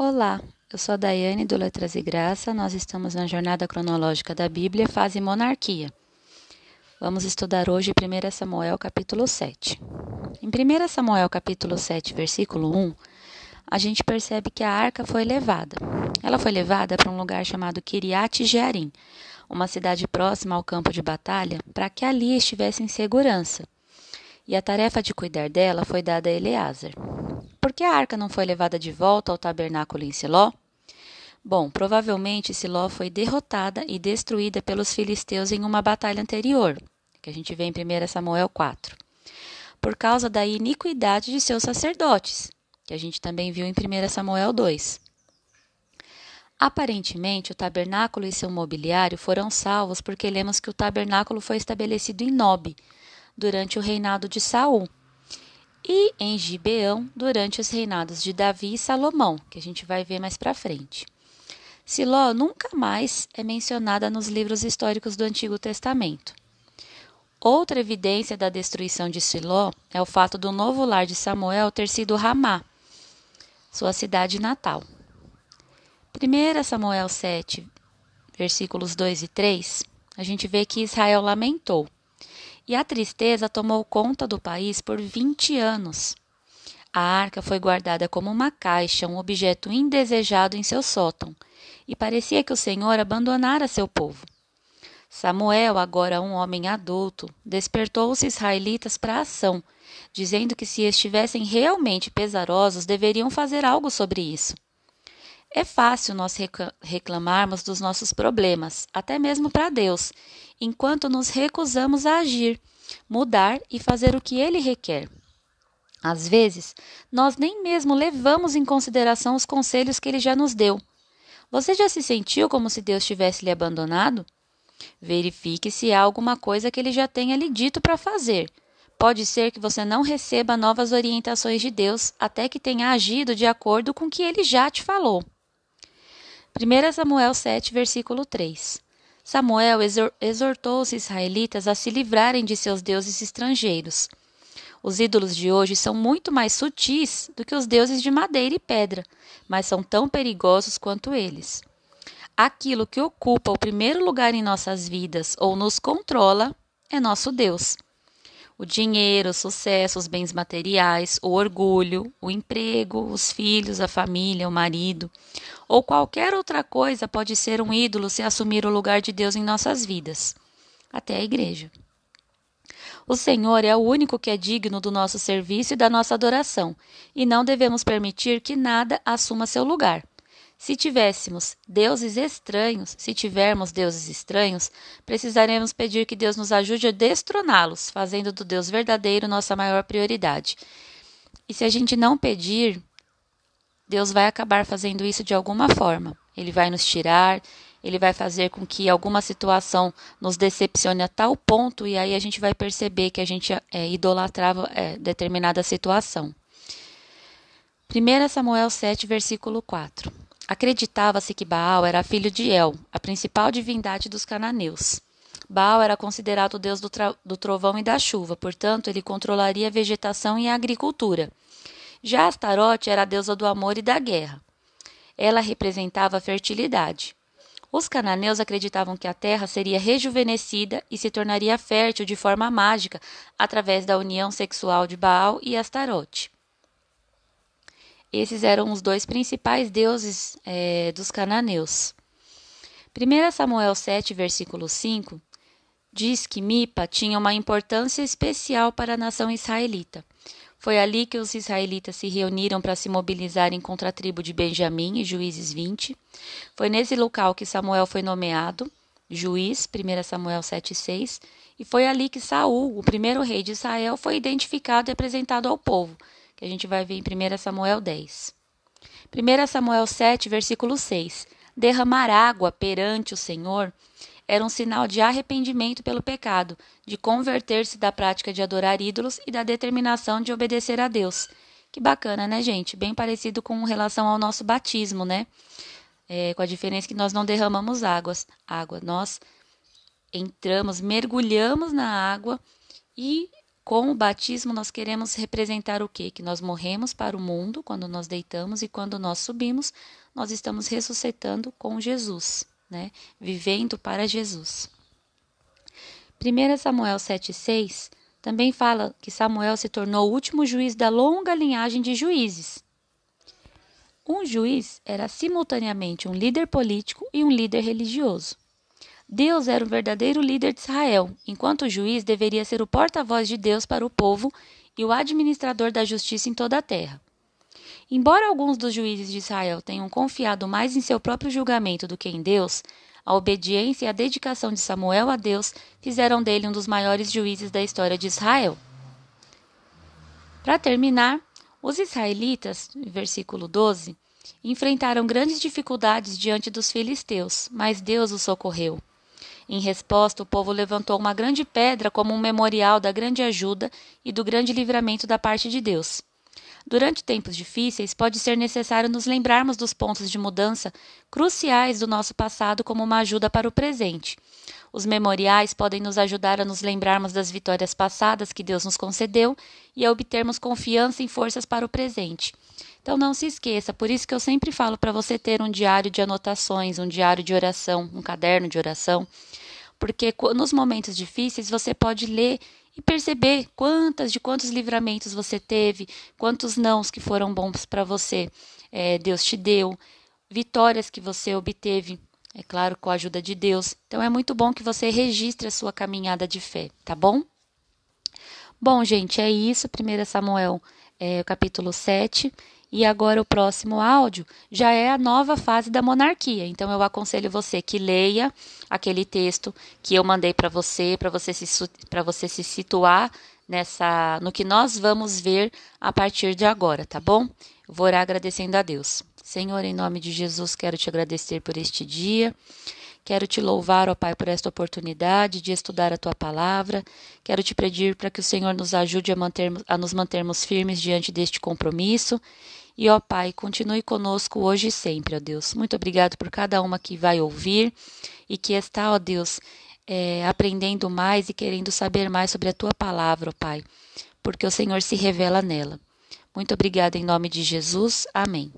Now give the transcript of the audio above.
Olá, eu sou a Daiane do Letras e Graça. Nós estamos na jornada cronológica da Bíblia, fase monarquia. Vamos estudar hoje 1 Samuel capítulo 7. Em 1 Samuel capítulo 7, versículo 1, a gente percebe que a arca foi levada. Ela foi levada para um lugar chamado Kiriat Jearim, uma cidade próxima ao campo de batalha, para que ali estivesse em segurança. E a tarefa de cuidar dela foi dada a Eleazar. Que a arca não foi levada de volta ao tabernáculo em Siló? Bom, provavelmente Siló foi derrotada e destruída pelos filisteus em uma batalha anterior, que a gente vê em 1 Samuel 4, por causa da iniquidade de seus sacerdotes, que a gente também viu em 1 Samuel 2. Aparentemente, o tabernáculo e seu mobiliário foram salvos porque lemos que o tabernáculo foi estabelecido em Nob, durante o reinado de Saul e em Gibeão durante os reinados de Davi e Salomão, que a gente vai ver mais para frente. Siló nunca mais é mencionada nos livros históricos do Antigo Testamento. Outra evidência da destruição de Siló é o fato do novo lar de Samuel ter sido Ramá, sua cidade natal. 1 Samuel 7, versículos 2 e 3, a gente vê que Israel lamentou e a tristeza tomou conta do país por 20 anos. A arca foi guardada como uma caixa, um objeto indesejado em seu sótão, e parecia que o Senhor abandonara seu povo. Samuel, agora um homem adulto, despertou os israelitas para a ação, dizendo que se estivessem realmente pesarosos, deveriam fazer algo sobre isso. É fácil nós reclamarmos dos nossos problemas, até mesmo para Deus, enquanto nos recusamos a agir, mudar e fazer o que Ele requer. Às vezes, nós nem mesmo levamos em consideração os conselhos que Ele já nos deu. Você já se sentiu como se Deus tivesse lhe abandonado? Verifique se há alguma coisa que Ele já tenha lhe dito para fazer. Pode ser que você não receba novas orientações de Deus até que tenha agido de acordo com o que Ele já te falou. 1 Samuel 7, versículo 3. Samuel exortou os israelitas a se livrarem de seus deuses estrangeiros. Os ídolos de hoje são muito mais sutis do que os deuses de madeira e pedra, mas são tão perigosos quanto eles. Aquilo que ocupa o primeiro lugar em nossas vidas ou nos controla é nosso Deus. O dinheiro, o sucesso, os bens materiais, o orgulho, o emprego, os filhos, a família, o marido, ou qualquer outra coisa pode ser um ídolo se assumir o lugar de Deus em nossas vidas, até a igreja. O Senhor é o único que é digno do nosso serviço e da nossa adoração, e não devemos permitir que nada assuma seu lugar. Se tivéssemos deuses estranhos, se tivermos deuses estranhos, precisaremos pedir que Deus nos ajude a destroná-los, fazendo do Deus verdadeiro nossa maior prioridade. E se a gente não pedir, Deus vai acabar fazendo isso de alguma forma. Ele vai nos tirar, ele vai fazer com que alguma situação nos decepcione a tal ponto, e aí a gente vai perceber que a gente é, idolatrava é, determinada situação. 1 Samuel 7, versículo 4. Acreditava-se que Baal era filho de El, a principal divindade dos cananeus. Baal era considerado o deus do, do, trovão e da chuva, portanto, ele controlaria a vegetação e a agricultura. Já Astarote era a deusa do amor e da guerra. Ela representava a fertilidade. Os cananeus acreditavam que a terra seria rejuvenescida e se tornaria fértil de forma mágica através da união sexual de Baal e Astarote. Esses eram os dois principais deuses é, dos cananeus. 1 Samuel 7, versículo 5, diz que Mipa tinha uma importância especial para a nação israelita. Foi ali que os israelitas se reuniram para se mobilizarem contra a tribo de Benjamim, Juízes 20. Foi nesse local que Samuel foi nomeado juiz, 1 Samuel 7,6, e foi ali que Saul, o primeiro rei de Israel, foi identificado e apresentado ao povo, que a gente vai ver em 1 Samuel 10. 1 Samuel 7, versículo 6. Derramar água perante o Senhor era um sinal de arrependimento pelo pecado, de converter-se da prática de adorar ídolos e da determinação de obedecer a Deus. Que bacana, né, gente? Bem parecido com relação ao nosso batismo, né? É, com a diferença que nós não derramamos águas, água, nós entramos, mergulhamos na água e com o batismo nós queremos representar o quê? Que nós morremos para o mundo quando nós deitamos e quando nós subimos, nós estamos ressuscitando com Jesus, né? Vivendo para Jesus. 1 Samuel 7,6 também fala que Samuel se tornou o último juiz da longa linhagem de juízes. Um juiz era simultaneamente um líder político e um líder religioso. Deus era o verdadeiro líder de Israel, enquanto o juiz deveria ser o porta-voz de Deus para o povo e o administrador da justiça em toda a terra. Embora alguns dos juízes de Israel tenham confiado mais em seu próprio julgamento do que em Deus, a obediência e a dedicação de Samuel a Deus fizeram dele um dos maiores juízes da história de Israel. Para terminar, os israelitas, versículo 12, enfrentaram grandes dificuldades diante dos filisteus, mas Deus os socorreu. Em resposta, o povo levantou uma grande pedra como um memorial da grande ajuda e do grande livramento da parte de Deus. Durante tempos difíceis, pode ser necessário nos lembrarmos dos pontos de mudança cruciais do nosso passado como uma ajuda para o presente. Os memoriais podem nos ajudar a nos lembrarmos das vitórias passadas que Deus nos concedeu e a obtermos confiança e forças para o presente. Então não se esqueça, por isso que eu sempre falo para você ter um diário de anotações, um diário de oração, um caderno de oração, porque nos momentos difíceis você pode ler e perceber quantas de quantos livramentos você teve, quantos nãos que foram bons para você, é, Deus te deu, vitórias que você obteve é claro, com a ajuda de Deus. Então é muito bom que você registre a sua caminhada de fé, tá bom? Bom, gente, é isso. 1 Samuel, é, capítulo 7. E agora o próximo áudio já é a nova fase da monarquia. Então eu aconselho você que leia aquele texto que eu mandei para você, para você se para você se situar nessa no que nós vamos ver a partir de agora, tá bom? vou orar agradecendo a Deus. Senhor, em nome de Jesus, quero te agradecer por este dia. Quero te louvar, ó Pai, por esta oportunidade de estudar a tua palavra. Quero te pedir para que o Senhor nos ajude a, mantermos, a nos mantermos firmes diante deste compromisso. E, ó Pai, continue conosco hoje e sempre, ó Deus. Muito obrigado por cada uma que vai ouvir e que está, ó Deus, é, aprendendo mais e querendo saber mais sobre a tua palavra, ó Pai, porque o Senhor se revela nela. Muito obrigada em nome de Jesus. Amém.